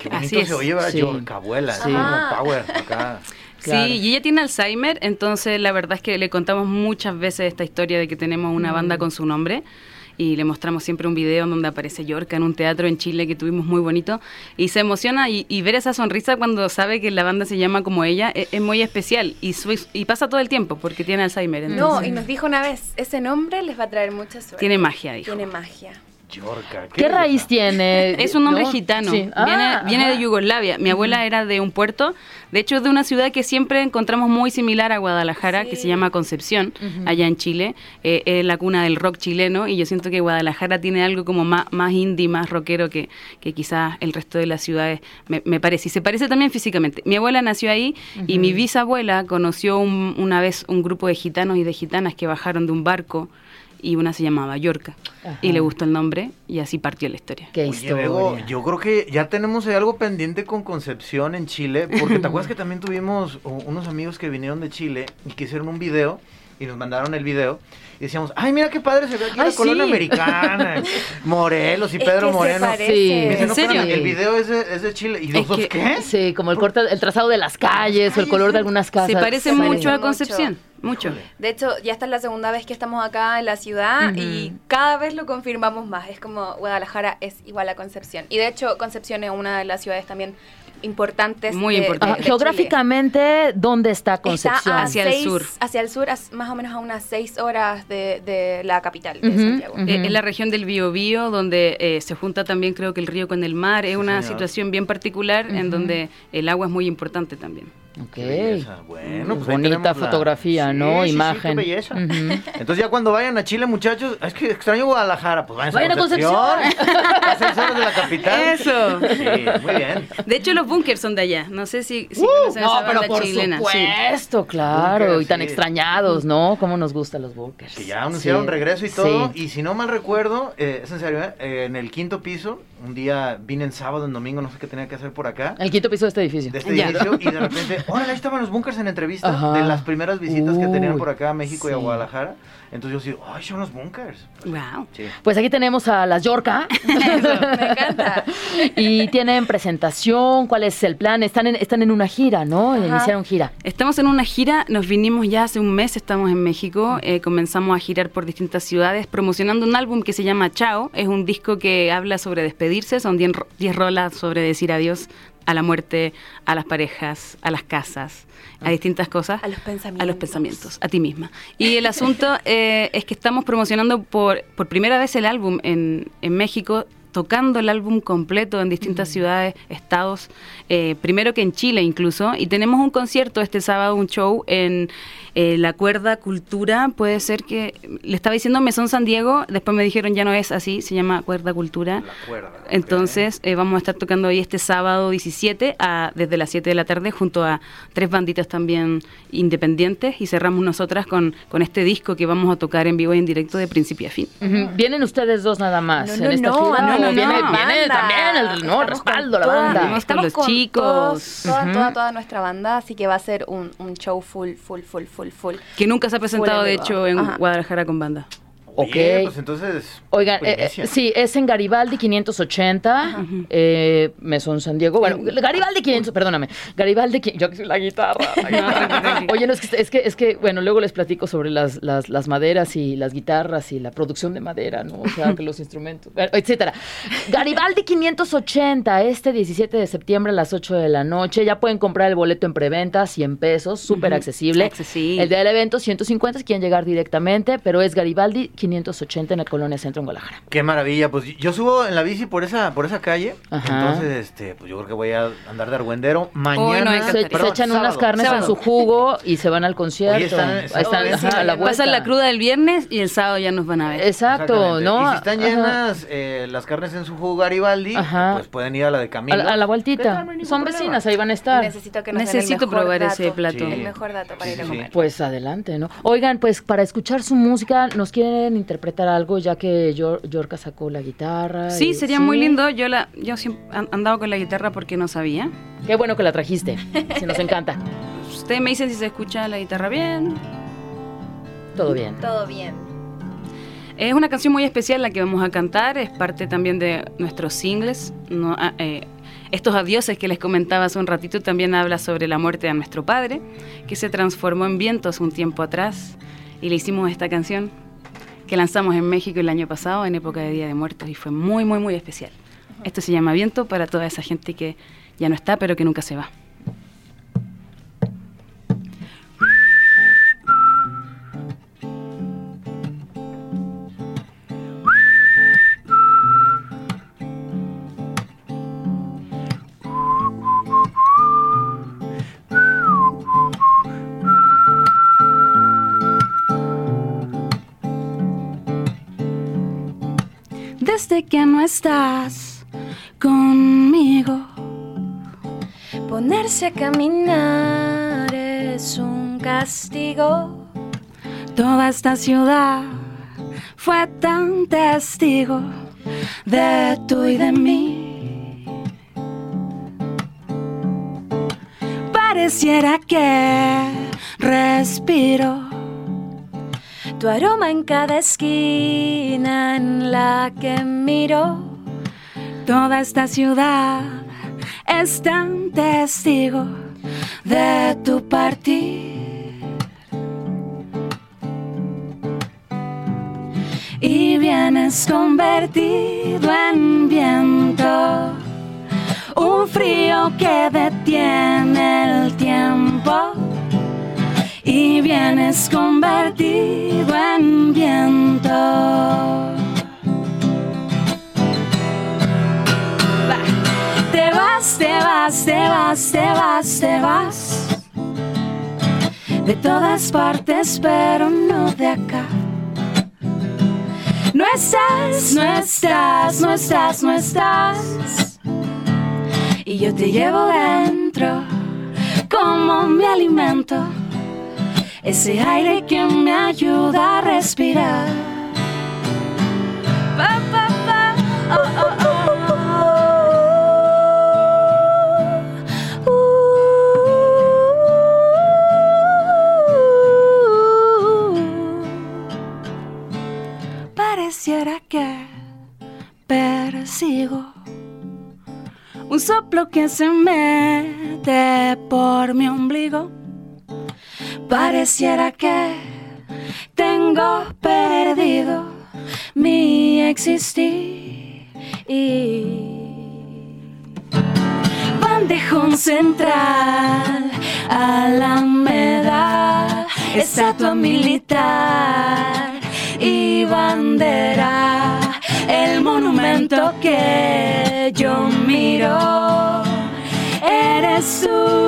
Qué Así es. se oye. Sí. Yorka, abuela. Sí. Como power acá. Claro. Sí, y ella tiene Alzheimer, entonces la verdad es que le contamos muchas veces esta historia de que tenemos una banda con su nombre y le mostramos siempre un video en donde aparece Yorka en un teatro en Chile que tuvimos muy bonito y se emociona y, y ver esa sonrisa cuando sabe que la banda se llama como ella e- es, muy especial y, su- y pasa todo el tiempo porque tiene Alzheimer. No, y nos dijo una vez, ese nombre les va a traer mucha suerte. Tiene magia, dijo. Tiene magia. ¿Qué raíz tiene? Es un nombre ¿No? gitano. Sí. Viene, Ah, viene de. Yugoslavia. Mi abuela era de un puerto, de hecho es de una ciudad que siempre encontramos muy similar a Guadalajara, que se llama Concepción, allá en Chile. Eh, es la cuna del rock chileno y yo siento que Guadalajara tiene algo como más, más indie, más rockero que, que quizás el resto de las ciudades me, me parece. Y se parece también físicamente. Mi abuela nació ahí y mi bisabuela conoció un- una vez un grupo de gitanos y de gitanas que bajaron de un barco y una se llamaba Yorka. Y le gustó el nombre y así partió la historia. Qué Oye, historia. Bego, yo creo que ya tenemos ahí algo pendiente con Concepción en Chile, porque te acuerdas que también tuvimos unos amigos que vinieron de Chile y que hicieron un video y nos mandaron el video y decíamos, ay, mira qué padre se ve aquí Ay, la colonia americana, Morelos y Es Pedro Moreno. Sí. Me dicen, ¿En "No, serio? espérame, el video es de, es de Chile. ¿Y Es nosotros que- qué? Sí, como el corte, el trazado de las calles o el color de algunas casas. Se parece Se mucho parece a. Concepción, mucho. De hecho, ya esta es la segunda vez que estamos acá en la ciudad y cada vez lo confirmamos más. Es como Guadalajara es igual a Concepción. Y de hecho, Concepción es una de las ciudades también importantes. Muy geográficamente, ¿dónde está. Concepción? Está Hacia el sur. Hacia el sur, más o menos a unas seis horas de, de la capital de Santiago. ujú. Eh, Es la región del Biobío, donde eh, se junta también creo que el río con el mar. Es una señor. situación bien particular en donde el agua es muy importante también. Ok. Qué belleza. Bueno, pues Bonita tenemos la- fotografía, Sí, ¿no? sí, sí, Imagen. qué belleza. Ujú. Entonces ya cuando vayan a Chile, muchachos, es que extraño Guadalajara, pues vayan, Vayan a a seis horas de la capital. Eso. Sí, muy bien. De hecho, los bunkers son de allá. No sé si, si Uh, conocen esa banda chilena. Sí. supuesto, claro. Bunkers, y tan sí. extrañados, ¿no? Cómo nos gustan los bunkers. Que ya anunciaron Sí, regreso y todo. sí. Y si no mal recuerdo, eh, es en serio, ¿eh? Eh, en el quinto piso, un día vine en sábado, en domingo, no sé qué tenía que hacer por acá. El quinto piso de este edificio. De este Ya. edificio, y de repente, órale, ahí estaban los bunkers en entrevista Ajá. de las primeras visitas que tenían por acá a México y a. Guadalajara. Entonces yo digo, ay, son los bunkers. Wow. Sí. Pues aquí tenemos a las Yorca. Me encanta. y tienen presentación. ¿Cuál es el plan? Están en, están en una gira, ¿no? Ajá. Iniciaron gira. Estamos en una gira, nos vinimos ya hace un mes, estamos en México, eh, comenzamos a girar por distintas ciudades promocionando un álbum que se llama Chao, es un disco que habla sobre despedirse, son 10 ro- 10 rolas sobre decir adiós a la muerte, a las parejas, a las casas, a distintas cosas. A los pensamientos. A los pensamientos, a ti misma. Y el asunto eh, es que estamos promocionando por, por primera vez el álbum en, en México, tocando el álbum completo en distintas ciudades, estados, eh, primero que en Chile incluso, y tenemos un concierto este sábado, un show en eh, La Cuerda Cultura, puede ser que, le estaba diciendo Mesón San Diego, después me dijeron ya no es así, se llama Cuerda Cultura. La cuerda. Entonces eh, vamos a estar tocando ahí este sábado 17 a- desde las 7 de la tarde junto a tres banditas también independientes y cerramos nosotras con, con este disco que vamos a tocar en vivo y en directo de principio a fin. ¿Vienen ustedes dos nada más No, en no, esta no, gira? No, ¿O no, viene, también el no, respaldo, la toda- banda. Con Estamos los con chicos. todos, toda, toda, toda nuestra banda, así que va a ser un, un show full, full, full, full, full. Que nunca se ha presentado, de hecho, en Ajá. Guadalajara con banda. Ok. Pues entonces. Oigan, eh, eh, sí, es en Garibaldi 580, eh, Mesón San Diego. Bueno, Garibaldi 500, perdóname. Garibaldi, yo que soy la guitarra. la guitarra. Oye, no, es que, es que, es que, bueno, luego les platico sobre las, las, las maderas y las guitarras y la producción de madera, ¿no? O sea, que los instrumentos, etcétera. Garibaldi 580, este 17 de septiembre a las 8 de la noche. Ya pueden comprar el boleto en preventa, 100 pesos, súper accesible. Accesible. El día del evento, 150 si quieren llegar directamente, pero es Garibaldi 580 en la colonia Centro en Guadalajara. Qué maravilla, pues yo subo en la bici por esa, por esa calle, Ajá. entonces este, pues yo creo que voy a andar de argüendero mañana. No, me Se, echan unas carnes Sábado. en su jugo y se van al concierto. Oye, están- Ahí están, oh, ajá, sí, a la. Pasan la cruda del viernes y el sábado ya nos van a ver. Exacto. ¿no? Y si están llenas eh, las carnes en su jugo Garibaldi, Ajá. pues pueden ir a la de Camilo. a la vueltita. No Son problema. vecinas, ahí van a estar. Necesito que nos den el Necesito mejor probar ese plato. Sí. El mejor dato para ir a Sí, sí. comer. Pues adelante, ¿no? Oigan, pues para escuchar su música, ¿nos quieren interpretar algo ya que Yor- Yorka sacó la guitarra? Sí, y- sería muy lindo. Yo la, yo siempre an- andaba con la guitarra porque no sabía. Qué bueno que la trajiste, si nos encanta. Ustedes me dicen si se escucha la guitarra bien. Todo bien. Todo bien. Es una canción muy especial la que vamos a cantar, es parte también de nuestros singles. No, ah, eh, estos adioses que les comentaba hace un ratito también habla sobre la muerte de nuestro padre, que se transformó en viento hace un tiempo atrás y le hicimos esta canción que lanzamos en México el año pasado en época de Día de Muertos y fue muy, muy, muy especial. Esto se llama Viento para toda esa gente que ya no está pero que nunca se va. Desde que no estás conmigo. Ponerse a caminar es un castigo. Toda esta ciudad fue tan testigo de tú y de mí. Pareciera que respiro Tu aroma en cada esquina en la que miro. Toda esta ciudad es tan testigo de tu partir. Y vienes convertido en viento, un frío que detiene el tiempo. Y vienes convertido en viento. Te vas, te vas, te vas, te vas, te vas. De todas partes, pero no de acá. No estás, no estás, no estás, no estás. Y yo te llevo dentro como mi alimento. Ese aire que me ayuda a respirar. Pa, pa, pa, oh, oh, oh. Pareciera que persigo un soplo que se mete por mi ombligo. Pareciera que tengo perdido mi existir. Bandejón central, Alameda, estatua militar y bandera, el monumento que yo miro, eres tú.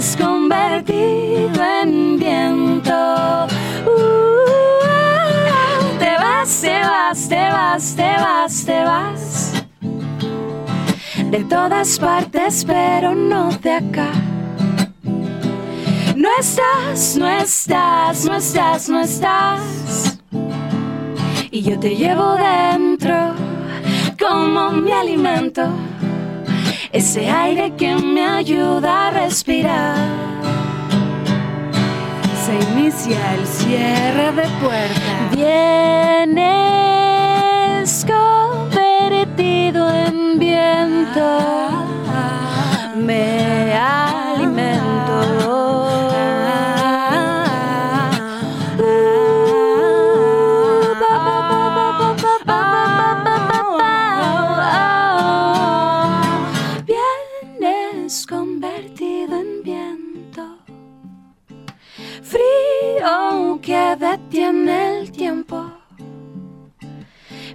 Vienes convertido en viento. Uh, te vas, te vas, te vas, te vas, te vas. De todas partes, pero no de acá. No estás, no estás, no estás, no estás. Y yo te llevo dentro como mi alimento. Ese aire que me ayuda a respirar. Se inicia el cierre de puertas. Vienes convertido en viento. Me alimento.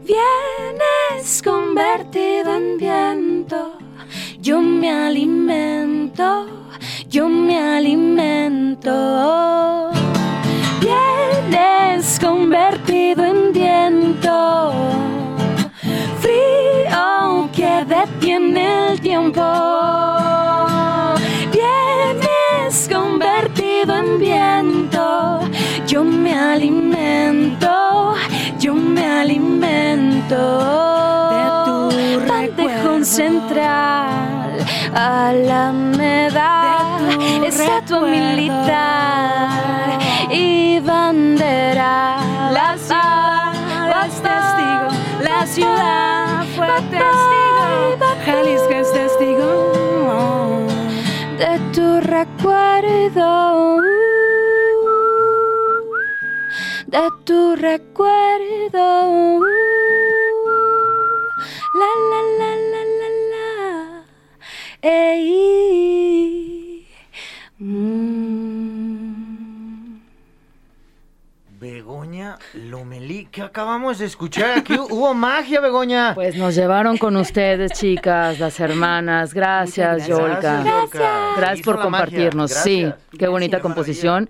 Vienes convertido en viento, yo me alimento, yo me alimento. Vienes convertido en viento, frío que detiene el tiempo. Vienes convertido en viento, yo me alimento, yo me alimento de tu Pantejón central, Alameda, estatua militar y bandera. La ciudad es testigo, la ciudad fue testigo, Jalisco es testigo. De tu recuerdo. De tu recuerdo. La la la la la la. Ey. Mm. Begoña Lomelí, ¿qué acabamos de escuchar? Aquí hubo magia, Begoña. Pues nos llevaron con ustedes, chicas, las hermanas. Gracias, Yolka. Yolka. Gracias Hizo por la compartirnos. magia. Sí, Gracias. qué bonita composición.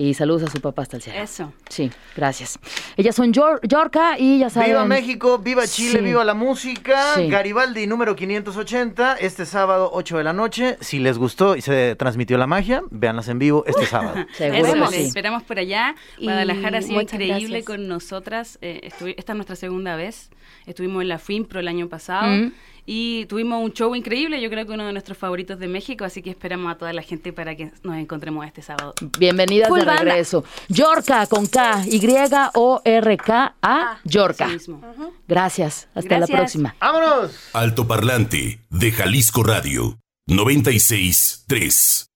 Y saludos a su papá hasta el cielo. Eso. Sí, gracias. Ellas son Yor- Yorka y ya saben. Viva México, viva Chile, Sí. viva la música. Sí. Garibaldi número 580, este sábado 8 de la noche. Si les gustó y se transmitió la magia, véanlas en vivo este sábado. Seguro Eso, que les sí. esperamos por allá. Guadalajara ha sido increíble gracias. con nosotras. Eh, esta es nuestra segunda vez. Estuvimos en la FIMPRO el año pasado Mm. Y tuvimos un show increíble. Yo creo que uno de nuestros favoritos de México. Así que esperamos a toda la gente para que nos encontremos este sábado. Bienvenidas Full de banda. regreso. Yorka con K, Y-O-R-K-A, Yorka. Así mismo. Gracias. Hasta la próxima. ¡Vámonos! Altoparlante de Jalisco Radio 96 3.